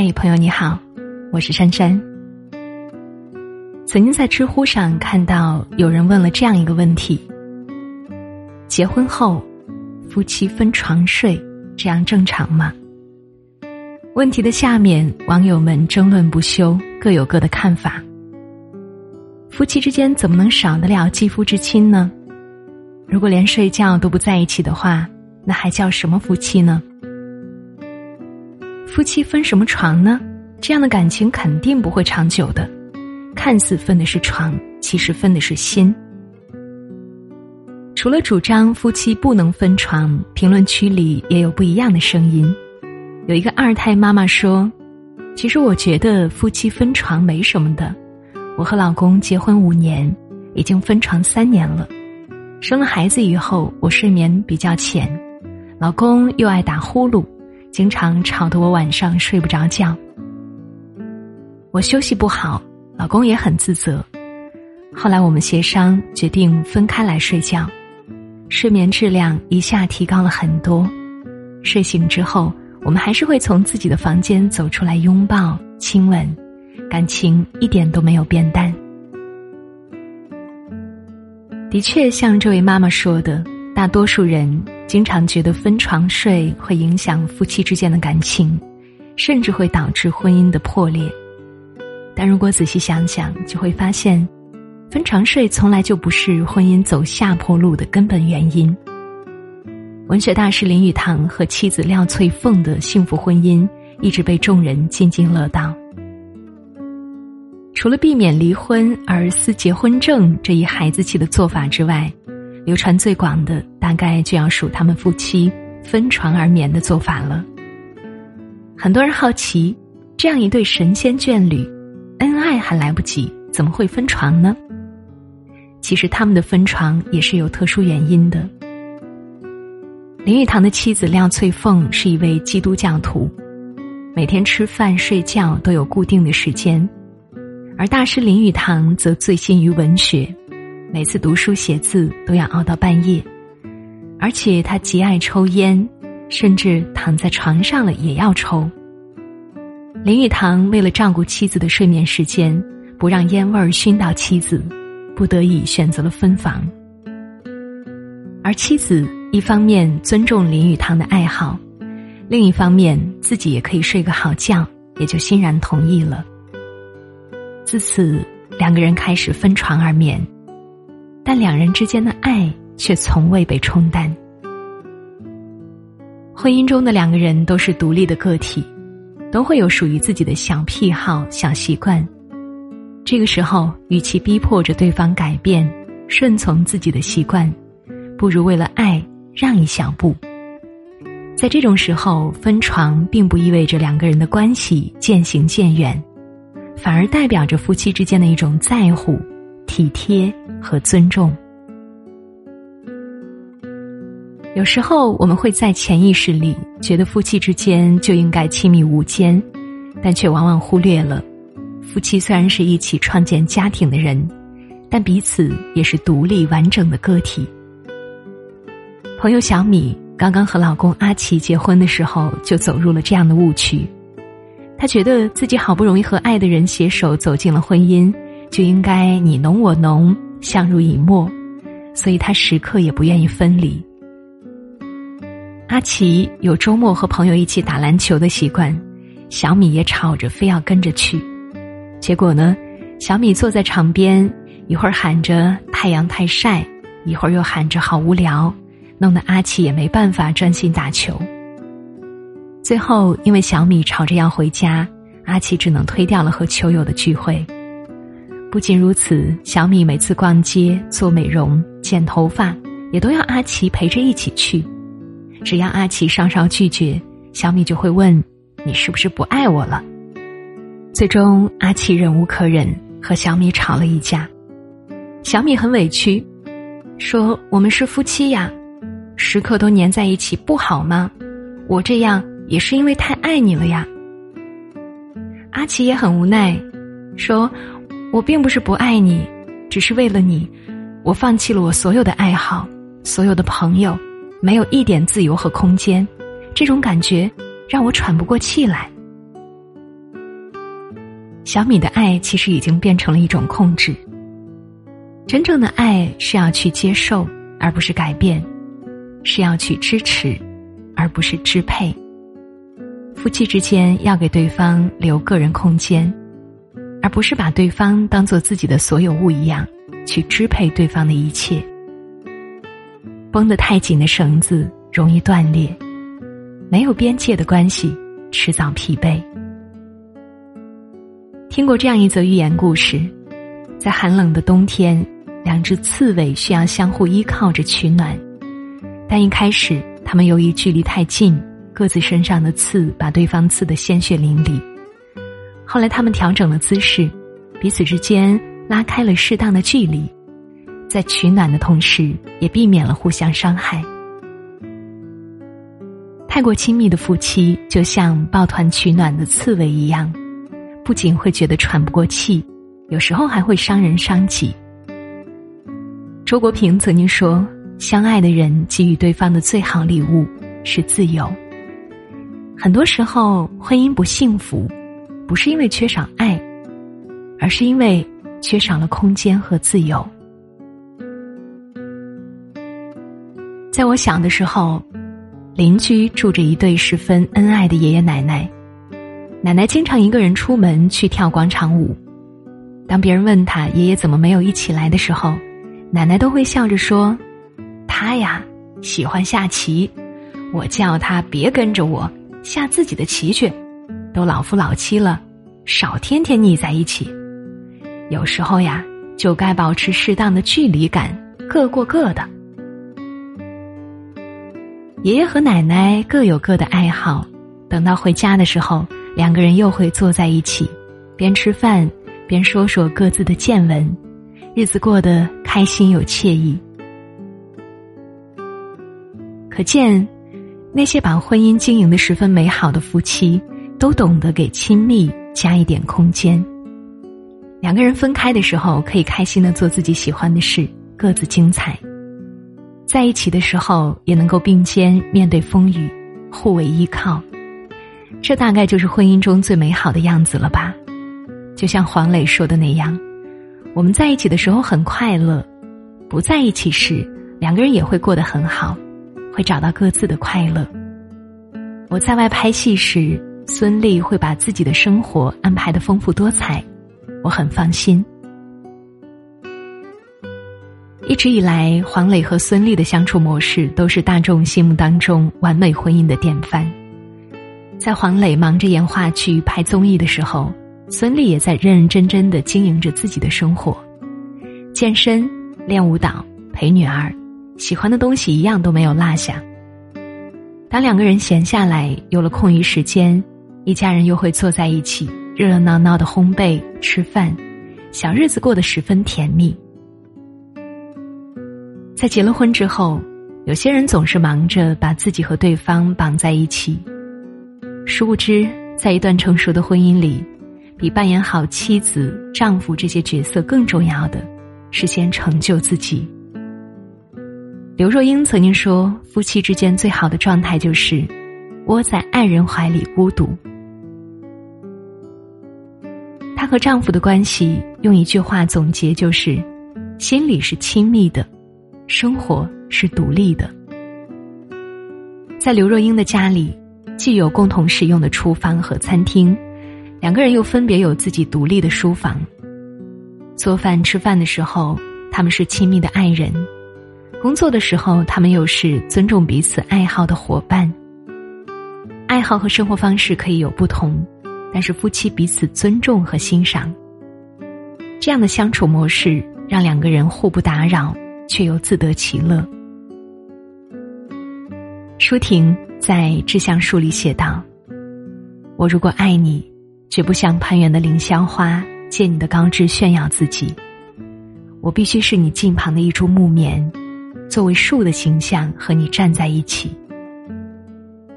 嘿，朋友你好，我是珊珊。曾经在知乎上看到有人问了这样一个问题：结婚后，夫妻分床睡，这样正常吗？问题的下面，网友们争论不休，各有各的看法。夫妻之间怎么能少得了肌肤之亲呢？如果连睡觉都不在一起的话，那还叫什么夫妻呢？夫妻分什么床呢？这样的感情肯定不会长久的。看似分的是床，其实分的是心。除了主张夫妻不能分床，评论区里也有不一样的声音。有一个二胎妈妈说：“其实我觉得夫妻分床没什么的。我和老公结婚五年，已经分床三年了。生了孩子以后，我睡眠比较浅，老公又爱打呼噜。”经常吵得我晚上睡不着觉，我休息不好，老公也很自责。后来我们协商决定分开来睡觉，睡眠质量一下提高了很多。睡醒之后，我们还是会从自己的房间走出来拥抱、亲吻，感情一点都没有变淡。的确，像这位妈妈说的，大多数人。经常觉得分床睡会影响夫妻之间的感情，甚至会导致婚姻的破裂。但如果仔细想想，就会发现，分床睡从来就不是婚姻走下坡路的根本原因。文学大师林语堂和妻子廖翠凤的幸福婚姻一直被众人津津乐道。除了避免离婚而撕结婚证这一孩子气的做法之外，流传最广的，大概就要数他们夫妻分床而眠的做法了。很多人好奇，这样一对神仙眷侣，恩爱还来不及，怎么会分床呢？其实他们的分床也是有特殊原因的。林语堂的妻子廖翠凤是一位基督教徒，每天吃饭睡觉都有固定的时间，而大师林语堂则醉心于文学。每次读书写字都要熬到半夜，而且他极爱抽烟，甚至躺在床上了也要抽。林语堂为了照顾妻子的睡眠时间，不让烟味儿熏到妻子，不得已选择了分房。而妻子一方面尊重林语堂的爱好，另一方面自己也可以睡个好觉，也就欣然同意了。自此，两个人开始分床而眠。但两人之间的爱却从未被冲淡。婚姻中的两个人都是独立的个体，都会有属于自己的小癖好、小习惯。这个时候，与其逼迫着对方改变、顺从自己的习惯，不如为了爱让一小步。在这种时候，分床并不意味着两个人的关系渐行渐远，反而代表着夫妻之间的一种在乎。体贴和尊重。有时候我们会在潜意识里觉得夫妻之间就应该亲密无间，但却往往忽略了，夫妻虽然是一起创建家庭的人，但彼此也是独立完整的个体。朋友小米刚刚和老公阿奇结婚的时候，就走入了这样的误区。她觉得自己好不容易和爱的人携手走进了婚姻。就应该你侬我侬，相濡以沫，所以他时刻也不愿意分离。阿奇有周末和朋友一起打篮球的习惯，小米也吵着非要跟着去。结果呢，小米坐在场边，一会儿喊着太阳太晒，一会儿又喊着好无聊，弄得阿奇也没办法专心打球。最后，因为小米吵着要回家，阿奇只能推掉了和球友的聚会。不仅如此，小米每次逛街、做美容、剪头发，也都要阿奇陪着一起去。只要阿奇稍稍拒绝，小米就会问：“你是不是不爱我了？”最终，阿奇忍无可忍，和小米吵了一架。小米很委屈，说：“我们是夫妻呀，时刻都黏在一起不好吗？我这样也是因为太爱你了呀。”阿奇也很无奈，说。我并不是不爱你，只是为了你，我放弃了我所有的爱好，所有的朋友，没有一点自由和空间，这种感觉让我喘不过气来。小米的爱其实已经变成了一种控制。真正的爱是要去接受，而不是改变；是要去支持，而不是支配。夫妻之间要给对方留个人空间，而不是把对方当做自己的所有物一样去支配对方的一切。绷得太紧的绳子容易断裂，没有边界的关系迟早疲惫。听过这样一则寓言故事，在寒冷的冬天，两只刺猬需要相互依靠着取暖，但一开始它们由于距离太近。各自身上的刺把对方刺得鲜血淋漓。后来他们调整了姿势，彼此之间拉开了适当的距离，在取暖的同时，也避免了互相伤害。太过亲密的夫妻，就像抱团取暖的刺猬一样，不仅会觉得喘不过气，有时候还会伤人伤己。周国平曾经说：“相爱的人给予对方的最好礼物是自由。”很多时候，婚姻不幸福，不是因为缺少爱，而是因为缺少了空间和自由。在我小的时候，邻居住着一对十分恩爱的爷爷奶奶，奶奶经常一个人出门去跳广场舞。当别人问他爷爷怎么没有一起来的时候，奶奶都会笑着说：“他呀，喜欢下棋，我叫他别跟着我。”下自己的棋去，都老夫老妻了，少天天腻在一起。有时候呀，就该保持适当的距离感，各过各的。爷爷和奶奶各有各的爱好，等到回家的时候，两个人又会坐在一起，边吃饭边说说各自的见闻，日子过得开心又惬意。可见。那些把婚姻经营的十分美好的夫妻，都懂得给亲密加一点空间。两个人分开的时候，可以开心的做自己喜欢的事，各自精彩；在一起的时候，也能够并肩面对风雨，互为依靠。这大概就是婚姻中最美好的样子了吧？就像黄磊说的那样，我们在一起的时候很快乐，不在一起时，两个人也会过得很好。会找到各自的快乐。我在外拍戏时，孙俪会把自己的生活安排的丰富多彩，我很放心。一直以来，黄磊和孙俪的相处模式都是大众心目当中完美婚姻的典范。在黄磊忙着演话剧、拍综艺的时候，孙俪也在认认真真的经营着自己的生活，健身、练舞蹈、陪女儿。喜欢的东西一样都没有落下。当两个人闲下来，有了空余时间，一家人又会坐在一起，热热闹闹的烘焙、吃饭，小日子过得十分甜蜜。在结了婚之后，有些人总是忙着把自己和对方绑在一起，殊不知，在一段成熟的婚姻里，比扮演好妻子、丈夫这些角色更重要的，是先成就自己。刘若英曾经说：“夫妻之间最好的状态就是窝在爱人怀里孤独。”和丈夫的关系用一句话总结就是：心里是亲密的，生活是独立的。在刘若英的家里，既有共同使用的厨房和餐厅，两个人又分别有自己独立的书房。做饭吃饭的时候，他们是亲密的爱人。工作的时候，他们又是尊重彼此爱好的伙伴。爱好和生活方式可以有不同，但是夫妻彼此尊重和欣赏，这样的相处模式让两个人互不打扰，却又自得其乐。舒婷在《致橡树》里写道：“我如果爱你，绝不像攀援的凌霄花，借你的高枝炫耀自己。我必须是你近旁的一株木棉。”作为树的形象和你站在一起，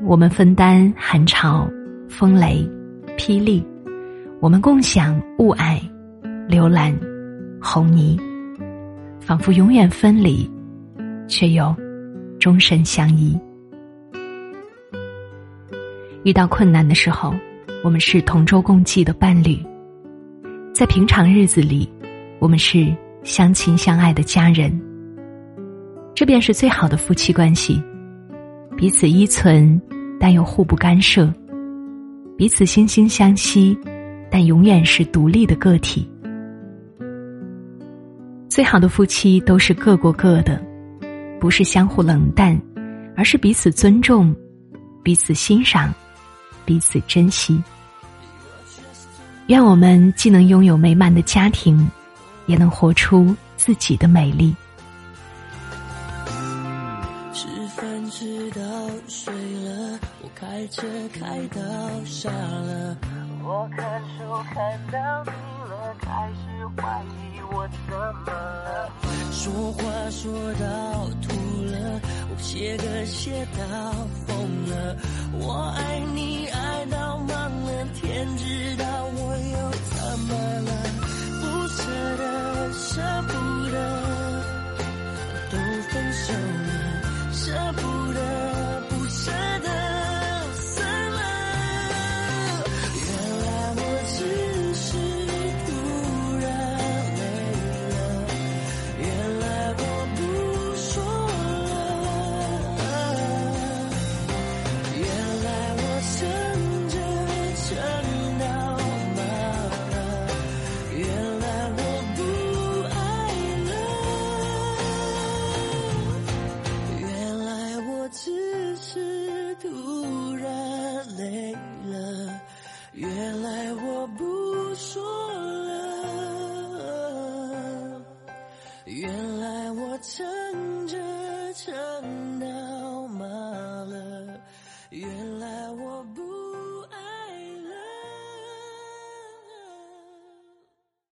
我们分担寒潮、风雷、霹雳，我们共享雾霭、流岚、红泥，仿佛永远分离，却又终身相依。遇到困难的时候，我们是同舟共济的伴侣；在平常日子里，我们是相亲相爱的家人，这便是最好的夫妻关系，彼此依存，但又互不干涉；彼此惺惺相惜，但永远是独立的个体。最好的夫妻都是各过各的，不是相互冷淡，而是彼此尊重、彼此欣赏、彼此珍惜。愿我们既能拥有美满的家庭，也能活出自己的美丽。吃饭吃到睡了，开车开到傻了，我看书看到你了，开始怀疑我怎么了？说话说到吐了，我写歌写到疯了，我爱你爱到忘了，天知道我又怎么了？不舍得，舍不得，都分手了，舍不是突然累了，原来我不说了，原来我曾。